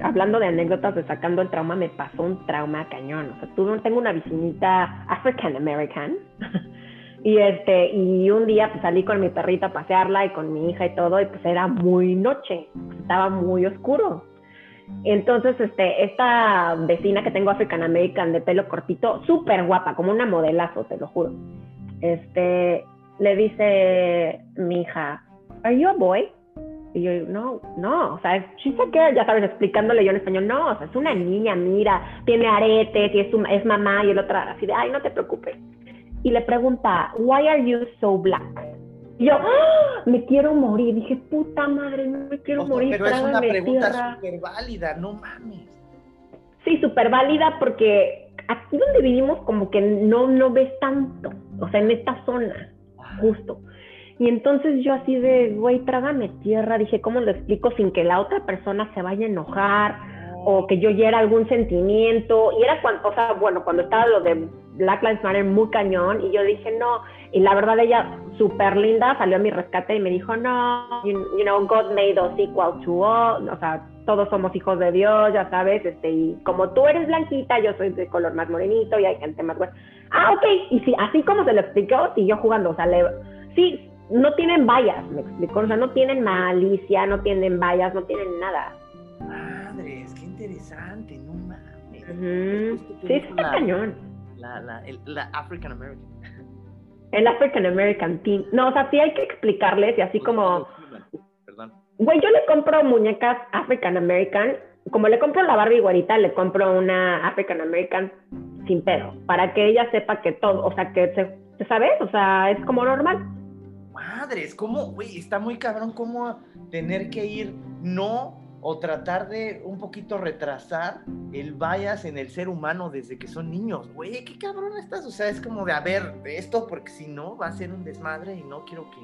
Hablando de anécdotas de sacando el trauma, me pasó un trauma cañón. O sea, tengo una vecinita African American. y este, y un día pues salí con mi perrita a pasearla y con mi hija y todo, y pues era muy noche, estaba muy oscuro. Entonces, este, esta vecina que tengo African American de pelo cortito, súper guapa, como una modelazo, te lo juro. Este, le dice mi hija, ¿Are you a boy? Y yo, no, no, o sea, she's a ya sabes, explicándole yo en español, no, o sea, es una niña, mira, tiene aretes y es, es mamá y el otro así de, ay, no te preocupes. Y le pregunta, why are you so black? Y yo, ¡Ah! me quiero morir. Dije, puta madre, no me quiero morir. Pero es una pregunta súper válida, no mames. Sí, súper válida porque aquí donde vivimos como que no, no ves tanto, o sea, en esta zona, justo. Y entonces yo así de, güey, trágame tierra, dije, ¿cómo lo explico sin que la otra persona se vaya a enojar o que yo hiera algún sentimiento? Y era cuando, o sea, bueno, cuando estaba lo de Black Lives Matter muy cañón y yo dije, no, y la verdad ella súper linda salió a mi rescate y me dijo, no, you, know, God made us equal to all, o sea, todos somos hijos de Dios, ya sabes, este, y como tú eres blanquita, yo soy de color más morenito y hay gente más buena. Ah, ok, y sí, así como se lo explicó, siguió jugando, o sea, le, sí, no tienen vallas, me explico, o sea, no tienen malicia, no tienen vallas, no tienen nada. Madres, qué interesante, no mames. Sí, está cañón. La, la, el, la African American. El African American Team. No, o sea, sí hay que explicarles y así como... Perdón. Güey, yo le compro muñecas African American, como le compro la Barbie güerita, le compro una African American sin pedo, para que ella sepa que todo, o sea, que se, ¿sabes? O sea, es como normal madres, ¿cómo, güey? Está muy cabrón cómo tener que ir, no, o tratar de un poquito retrasar el bias en el ser humano desde que son niños. Güey, qué cabrón estás. O sea, es como de, a ver, esto, porque si no, va a ser un desmadre y no quiero que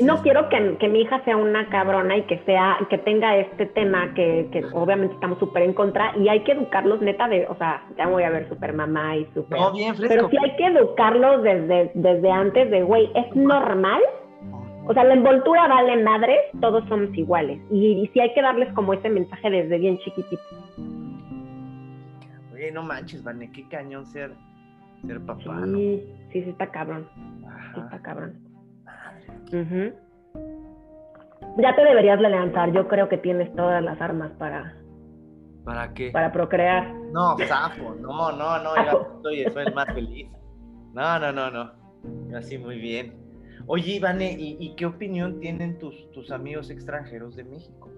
no quiero que, mi hija sea una cabrona y que sea que tenga este tema que, obviamente estamos súper en contra y hay que educarlos neta de, o sea, ya voy a ver super mamá y super... No, bien fresco. Pero sí hay que educarlos desde, desde antes de, güey, es normal. O sea, la envoltura vale madre, todos somos iguales. Y, y sí hay que darles como ese mensaje desde bien chiquitito. Oye, no manches, Vane, qué cañón ser, ser papá. Sí, sí, sí está cabrón. Sí está cabrón. Ya te deberías levantar, yo creo que tienes todas las armas para... ¿Para qué? Para procrear. No, zafo, no, no, no, ya estoy, soy el más feliz. No, no, no, no. Así muy bien. Oye, Ivane, ¿y, qué opinión tienen tus, tus amigos extranjeros de México?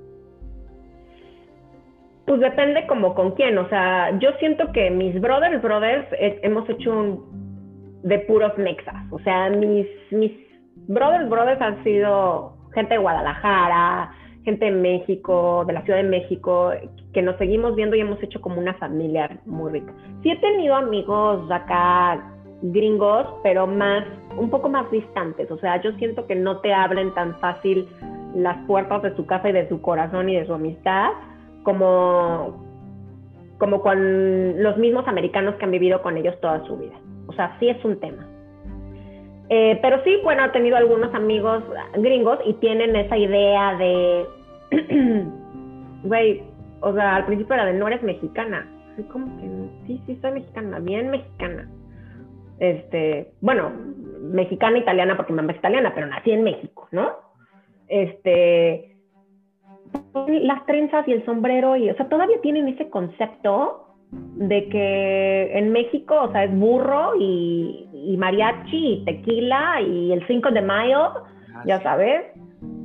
Pues depende como con quién, o sea, yo siento que mis brothers, brothers, eh, hemos hecho un de puros mexas, o sea, mis, mis brothers, brothers han sido gente de Guadalajara, gente de México, de la Ciudad de México, que nos seguimos viendo y hemos hecho como una familia muy rica. Sí he tenido amigos acá gringos, pero más, un poco más distantes, o sea, yo siento que no te abren tan fácil las puertas de su casa y de su corazón y de su amistad como, como con los mismos americanos que han vivido con ellos toda su vida. O sea, sí es un tema. Eh, pero sí, bueno, he tenido algunos amigos gringos y tienen esa idea de, güey, o sea, al principio era de no eres mexicana. Así como que sí, sí soy mexicana, bien mexicana. Este, bueno, mexicana italiana porque mi mamá es italiana, pero nací en México, ¿no? Este, las trenzas y el sombrero y, o sea, todavía tienen ese concepto de que en México, o sea, es burro y, y mariachi y tequila y el 5 de mayo, ah, ya sabes,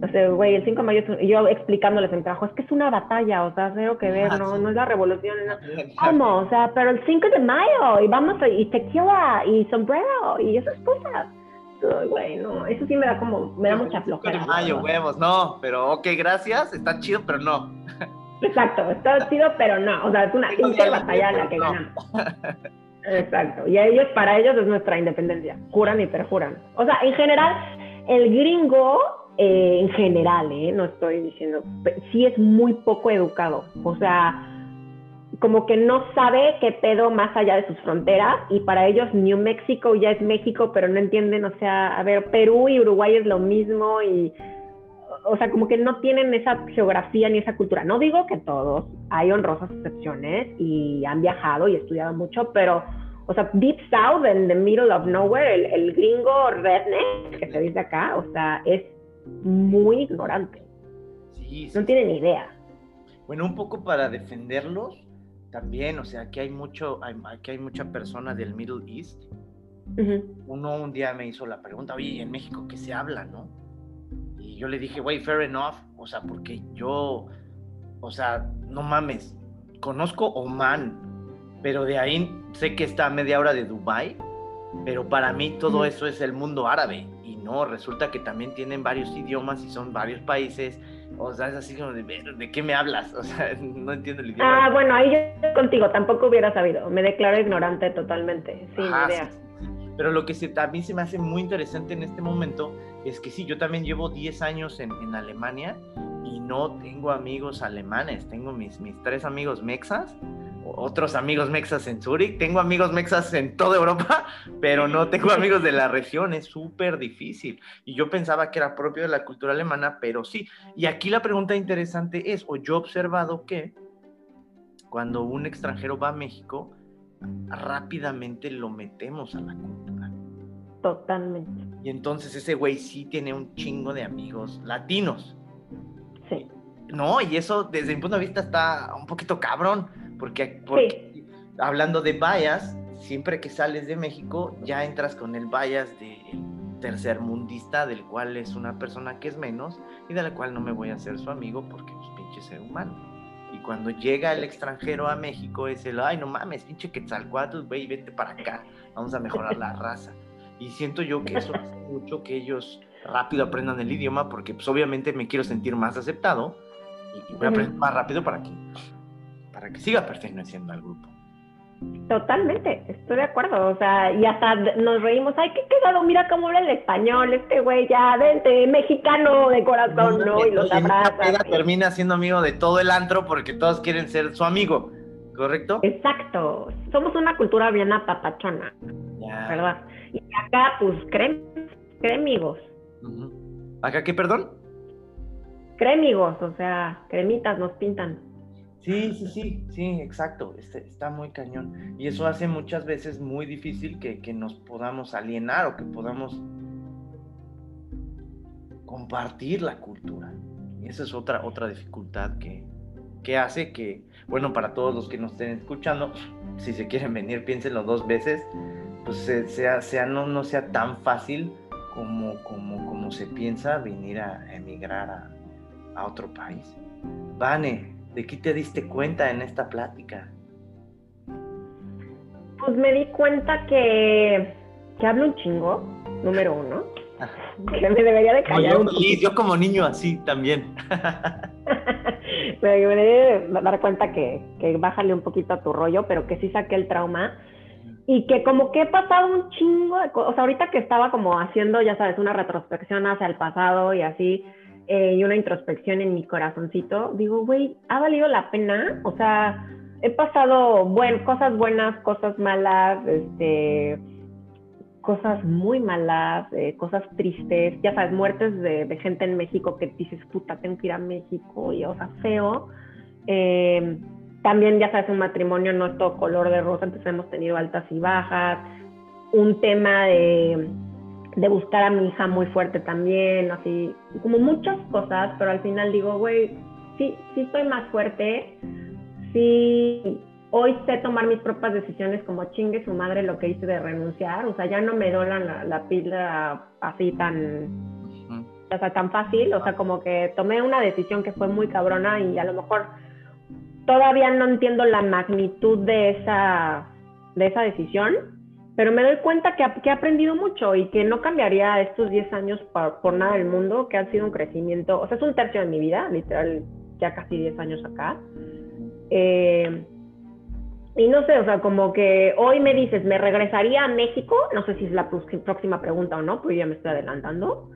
o sea, güey, el 5 de mayo, yo explicándoles en trabajo, es que es una batalla, o sea, cero que ver, no, no es la revolución. No. ¿Cómo? O sea, pero el 5 de mayo, y vamos, a, y tequila, y sombrero, y esas cosas. Güey, no, eso sí me da como, me da mucha flojera. 5 de mayo, huevos, no, pero ok, gracias, está chido, pero no. Exacto, está chido, pero no, o sea, es una pinche batalla la que ganamos. Exacto, y a ellos, para ellos es nuestra independencia, juran y perjuran. O sea, en general, el gringo eh, en general, ¿eh? no estoy diciendo, sí es muy poco educado, o sea, como que no sabe qué pedo más allá de sus fronteras y para ellos New Mexico ya es México, pero no entienden, o sea, a ver, Perú y Uruguay es lo mismo y, o sea, como que no tienen esa geografía ni esa cultura. No digo que todos, hay honrosas excepciones y han viajado y estudiado mucho, pero, o sea, Deep South, en the middle of nowhere, el, el gringo redneck que se dice acá, o sea, es muy ignorante. Sí, No tiene ni idea. Bueno, un poco para defenderlos también, o sea, aquí hay mucho, aquí hay mucha persona del Middle East. Uno un día me hizo la pregunta, oye, en México qué se habla, no? Y yo le dije, güey, fair enough, o sea, porque yo, o sea, no mames, conozco Oman, pero de ahí sé que está a media hora de Dubai, pero para mí todo eso es el mundo árabe no, resulta que también tienen varios idiomas y son varios países. O sea, es así como de, ¿de qué me hablas? O sea, no entiendo el idioma. Ah, bueno, ahí yo contigo, tampoco hubiera sabido. Me declaro ignorante totalmente, sin idea. Pero lo que se, mí se me hace muy interesante en este momento es que sí, yo también llevo 10 años en, en Alemania y no tengo amigos alemanes, tengo mis, mis tres amigos mexas otros amigos mexas en Zurich, tengo amigos mexas en toda Europa, pero no tengo amigos de la región, es súper difícil. Y yo pensaba que era propio de la cultura alemana, pero sí. Y aquí la pregunta interesante es, o yo he observado que cuando un extranjero va a México, rápidamente lo metemos a la cultura. Totalmente. Y entonces ese güey sí tiene un chingo de amigos latinos. Sí. No, y eso desde mi punto de vista está un poquito cabrón porque, hablando de vallas, siempre que sales de México ya entras con el vallas del tercermundista, del cual es una persona que es menos y de la cual no me voy a hacer su amigo porque es pues, pinche ser humano. Y cuando llega el extranjero a México es el, ay, no mames, pinche Quetzalcoatl, güey, vente para acá, vamos a mejorar la raza. Y siento yo que eso hace mucho que ellos rápido aprendan el idioma porque pues obviamente me quiero sentir más aceptado y, voy a aprender más rápido para que para que siga perteneciendo al grupo. Totalmente, estoy de acuerdo, o sea, y hasta nos reímos, ay, qué quedado, mira cómo habla el español, este güey ya, vente, mexicano de corazón, ¿no? Y los abraza. Termina siendo amigo de todo el antro porque todos quieren ser su amigo, ¿correcto? Exacto, somos una cultura bien apapachona, ¿verdad? Y acá, pues, crémigos. ¿Acá qué, perdón? Crémigos, o sea, cremitas nos pintan. Sí, sí, sí, sí, exacto, este, está muy cañón. Y eso hace muchas veces muy difícil que, nos podamos alienar o que podamos compartir la cultura. Y esa es otra, otra dificultad que, que hace que, bueno, para todos los que nos estén escuchando, si se quieren venir, piénsenlo dos veces, pues sea, sea, no, no sea tan fácil como, como, como se piensa venir a emigrar a, a otro país. Vane, ¿De qué te diste cuenta en esta plática? Pues me di cuenta que, que hablo un chingo, número uno. Que me debería de callar. Yo, y yo como niño así también. me debería de dar cuenta que, que bájale un poquito a tu rollo, pero que sí saqué el trauma y que como que he pasado un chingo de cosas, o sea, ahorita que estaba como haciendo, ya sabes, una retrospección hacia el pasado y así, eh, y una introspección en mi corazoncito, digo, güey, ¿ha valido la pena? O sea, he pasado buen, cosas buenas, cosas malas, este, cosas muy malas, eh, cosas tristes, ya sabes, muertes de, gente en México que dices, puta, tengo que ir a México, y o sea, feo. Eh, también, ya sabes, un matrimonio no es todo color de rosa, entonces hemos tenido altas y bajas. Un tema de, de buscar a mi hija muy fuerte también, así, como muchas cosas, pero al final digo, güey, sí, sí estoy más fuerte, sí, hoy sé tomar mis propias decisiones como chingue su madre lo que hice de renunciar, o sea, ya no me dolan la, la pila así tan, o sea, tan fácil, o sea, como que tomé una decisión que fue muy cabrona y a lo mejor todavía no entiendo la magnitud de esa, de esa decisión, pero me doy cuenta que, que he aprendido mucho y que no cambiaría estos 10 años por, por, nada del mundo, que ha sido un crecimiento, o sea, es un tercio de mi vida, literal, ya casi 10 años acá. Eh, y no sé, o sea, como que hoy me dices, ¿me regresaría a México? No sé si es la próxima pregunta o no, pues ya me estoy adelantando.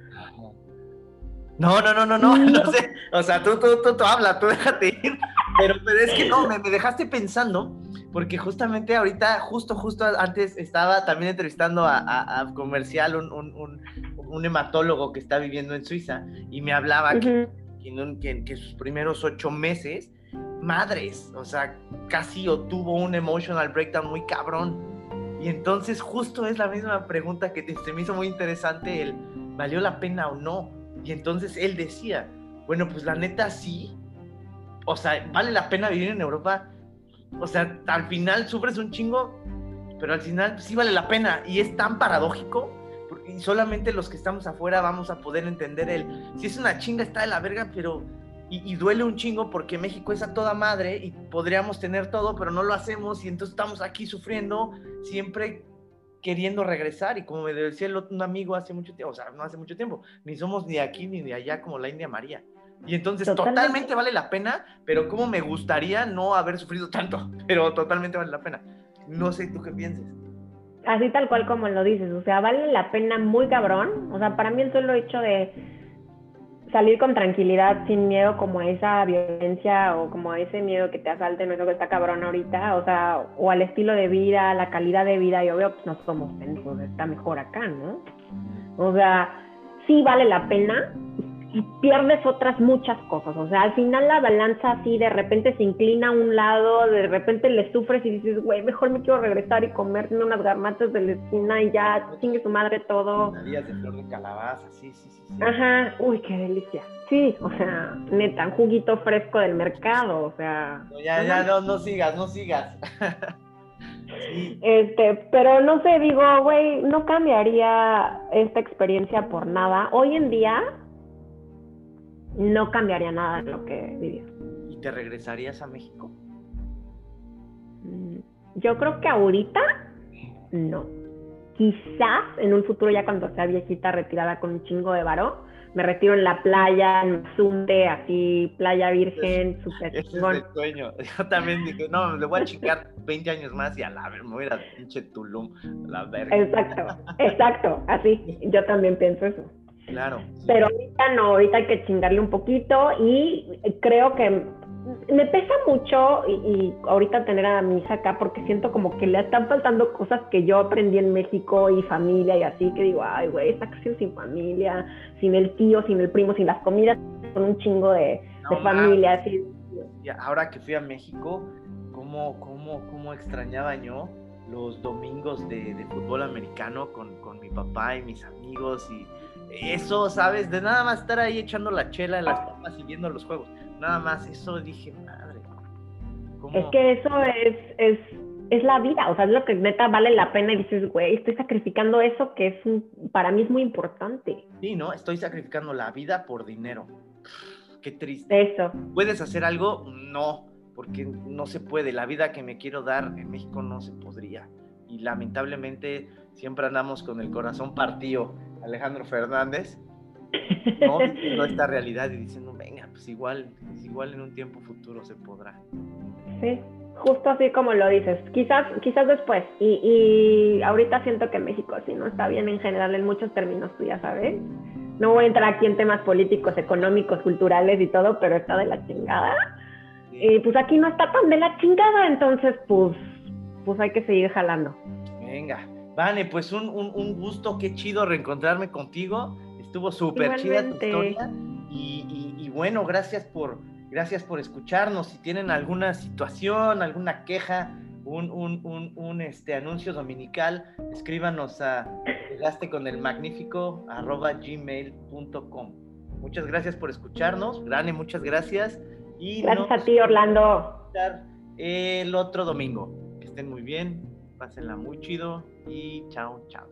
No, no, no, no, no, no sé. O sea, tú, tú, tú, tú habla, tú déjate ir. Pero, pero es que no, me, me, dejaste pensando, porque justamente ahorita, justo, justo antes estaba también entrevistando a, a, a Comercial, un, un, un, un, hematólogo que está viviendo en Suiza, y me hablaba uh -huh. que, que, que, sus primeros ocho meses, madres, o sea, casi tuvo un emotional breakdown muy cabrón. Y entonces justo es la misma pregunta que te, se me hizo muy interesante, el ¿valió la pena o no? Y entonces él decía, bueno, pues la neta sí, o sea, vale la pena vivir en Europa. O sea, al final sufres un chingo, pero al final sí vale la pena. Y es tan paradójico, y solamente los que estamos afuera vamos a poder entender el, si es una chinga está de la verga, pero, y, y, duele un chingo porque México es a toda madre y podríamos tener todo, pero no lo hacemos y entonces estamos aquí sufriendo, siempre queriendo regresar. Y como me decía el otro, un amigo hace mucho tiempo, o sea, no hace mucho tiempo, ni somos ni aquí ni de allá como la India María. Y entonces totalmente. totalmente. vale la pena, pero como me gustaría no haber sufrido tanto, pero totalmente vale la pena. No sé tú qué pienses. Así tal cual como lo dices, o sea, vale la pena muy cabrón. O sea, para mí el solo hecho de salir con tranquilidad, sin miedo como a esa violencia o como a ese miedo que te asalte, no es lo que está cabrón ahorita, o sea, o al estilo de vida, la calidad de vida, yo veo, pues no somos pendejos, está mejor acá, ¿no? O sea, sí vale la pena, y pierdes otras muchas cosas. O sea, al final la balanza así de repente se inclina a un lado, de repente le sufres y dices, güey, mejor me quiero regresar y comerme unas garmatas de la esquina y ya chingue su madre todo. Días de flor de calabaza, sí, sí, sí, sí. Ajá, uy, qué delicia. Sí, o sea, neta, un juguito fresco del mercado, o sea. No, ya, ya, no, no sigas, no sigas. sí. Este, pero no sé, digo, güey, no cambiaría esta experiencia por nada. Hoy en día, no cambiaría nada de lo que vivía. ¿Y te regresarías a México? Mm, yo creo que ahorita no. Quizás en un futuro ya cuando sea viejita retirada con un chingo de varo, me retiro en la playa, en Mazunte, así, playa virgen, súper. Es el sueño. Yo también digo, no, le voy a chingar 20 años más y a la ver, me voy a ir a pinche Tulum, la verga. Exacto, exacto, así, yo también pienso eso. Claro. Pero ahorita no, ahorita hay que chingarle un poquito y creo que me pesa mucho y, y, ahorita tener a mi hija acá porque siento como que le están faltando cosas que yo aprendí en México y familia y así que digo, ay güey, está casi sin familia, sin el tío, sin el primo, sin las comidas, con un chingo de, no, de familia. Así. Y ahora que fui a México, ¿cómo, cómo, cómo extrañaba yo los domingos de, de fútbol americano con, con mi papá y mis amigos y eso, ¿sabes? De nada más estar ahí echando la chela en las papas y viendo los juegos. Nada más, eso dije, madre. ¿cómo? Es que eso es, es, es la vida, o sea, es lo que neta vale la pena y dices, güey, estoy sacrificando eso que es un, para mí es muy importante. Sí, ¿no? Estoy sacrificando la vida por dinero. qué triste. Eso. ¿Puedes hacer algo? No, porque no se puede. La vida que me quiero dar en México no se podría. Y lamentablemente siempre andamos con el corazón partido. Alejandro Fernández, no viendo esta realidad y diciendo, venga, pues igual, pues igual en un tiempo futuro se podrá. Sí, justo así como lo dices, quizás, quizás después. Y, y ahorita siento que México sí no está bien en general en muchos términos, tú ya sabes. No voy a entrar aquí en temas políticos, económicos, culturales y todo, pero está de la chingada. Y pues aquí no está tan de la chingada, entonces pues, pues hay que seguir jalando. Venga, vale, pues un, un, un gusto, qué chido reencontrarme contigo. Estuvo súper chida tu historia. Y, y, y bueno, gracias por, gracias por escucharnos. Si tienen alguna situación, alguna queja, un, un, un, un, este, anuncio dominical, escríbanos a llegaste con el magnífico arroba gmail.com. Muchas gracias por escucharnos. Grane, muchas gracias. Y gracias a ti, Orlando. El otro domingo. Que estén muy bien, pásenla muy chido y chao, chao.